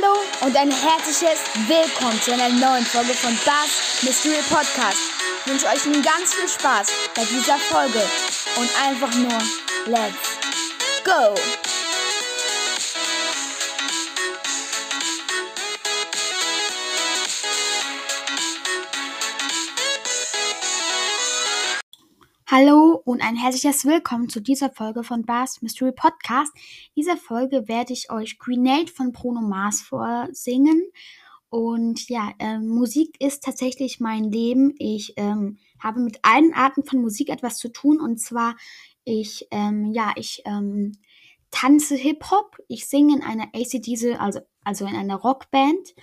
Hallo und ein herzliches Willkommen zu einer neuen Folge von Bass Mystery Podcast. Ich wünsche euch nun ganz viel Spaß bei dieser Folge und einfach nur Let's Go! Hallo und ein herzliches Willkommen zu dieser Folge von Bars Mystery Podcast. In dieser Folge werde ich euch Grenade von Bruno Mars vorsingen. Und ja, äh, Musik ist tatsächlich mein Leben. Ich ähm, habe mit allen Arten von Musik etwas zu tun. Und zwar, ich, ähm, ja, ich ähm, tanze Hip-Hop. Ich singe in einer ACDC, also, also in einer Rockband.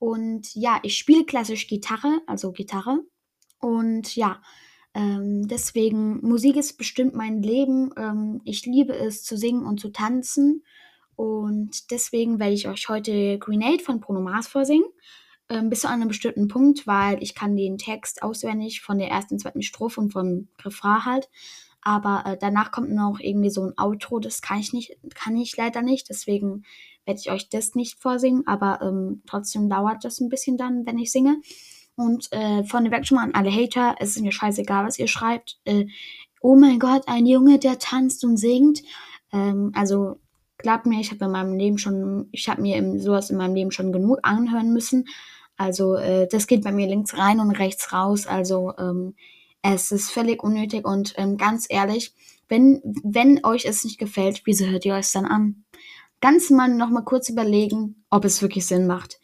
Und ja, ich spiele klassisch Gitarre, also Gitarre. Und ja, ähm, deswegen, Musik ist bestimmt mein Leben. Ähm, ich liebe es zu singen und zu tanzen. Und deswegen werde ich euch heute Grenade von Bruno Mars vorsingen. Ähm, bis zu einem bestimmten Punkt, weil ich kann den Text auswendig von der ersten, zweiten Strophe und vom Refrain halt. Aber äh, danach kommt noch irgendwie so ein Outro, das kann ich nicht, kann ich leider nicht. Deswegen werde ich euch das nicht vorsingen, aber ähm, trotzdem dauert das ein bisschen dann, wenn ich singe. Und äh, vorneweg schon mal an alle Hater, es ist mir scheißegal, was ihr schreibt. Äh, oh mein Gott, ein Junge, der tanzt und singt. Ähm, also glaubt mir, ich habe in meinem Leben schon, ich habe mir sowas in meinem Leben schon genug anhören müssen. Also äh, das geht bei mir links rein und rechts raus. Also ähm, es ist völlig unnötig und ähm, ganz ehrlich, wenn, wenn euch es nicht gefällt, wieso hört ihr euch dann an? Ganz mal noch mal kurz überlegen, ob es wirklich Sinn macht.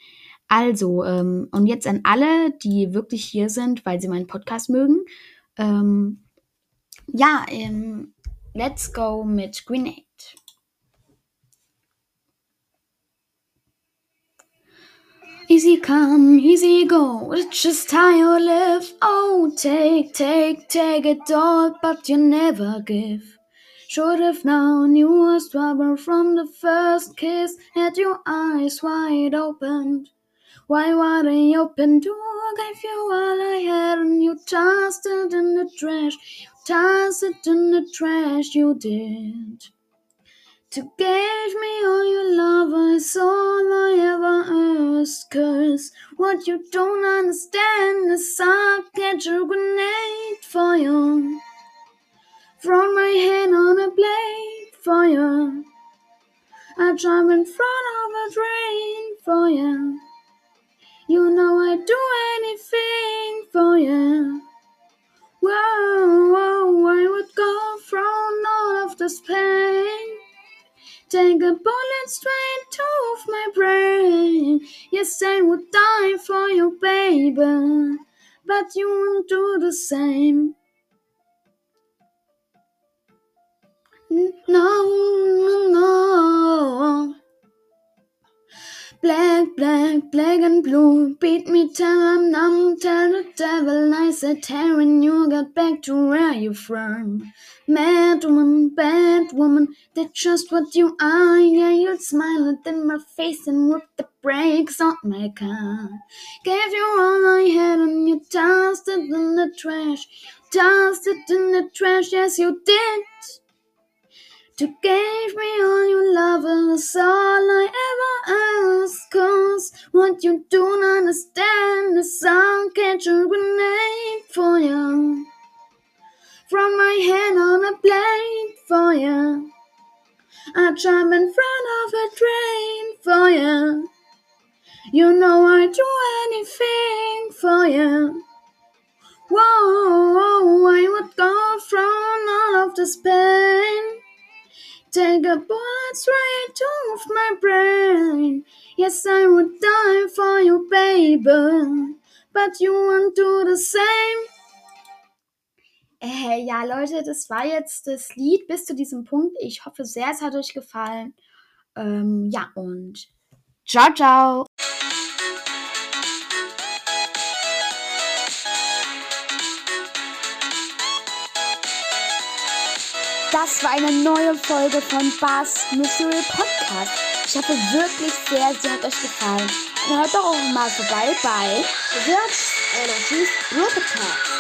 Also, ähm, und jetzt an alle, die wirklich hier sind, weil sie meinen Podcast mögen. Ähm, ja, ähm, let's go mit Grenade. Easy come, easy go, it's just how you live. Oh, take, take, take it all, but you never give. Should have known you was trouble from the first kiss. Had your eyes wide open. Why would I open door? Gave you all I had and you tossed it in the trash. You tossed it in the trash, you did. To give me all your love is all I ever asked. Cause what you don't understand is I catch a grenade for you. Throw my hand on a blade for you. I jump in front of a train. You know I'd do anything for you. Whoa, whoa, I would go from all of this pain. Take a bullet straight to my brain. Yes, I would die for you, baby. But you won't do the same. No, no, no. Black, black, black and blue. Beat me till I'm numb. Tell the devil I said tearing you got back to where you from. Mad woman, bad woman, that's just what you are. Yeah, you'd smile at in my face and rip the brakes on my car. Gave you all I had and you tossed it in the trash. Tossed it in the trash, yes you did. To give me all your love is all I From my hand on a plate for you. I jump in front of a train for you. You know I'd do anything for you. Whoa, I would go from all of this pain. Take a bullet straight off my brain. Yes, I would die for you, baby. But you won't do the same. Äh, ja, Leute, das war jetzt das Lied bis zu diesem Punkt. Ich hoffe sehr, es hat euch gefallen. Ähm, ja, und ciao, ciao. Das war eine neue Folge von Bars Mystery Podcast. Ich hoffe wirklich sehr, sie hat euch gefallen. Und hört doch auch mal vorbei bei The Energy's Robotalk.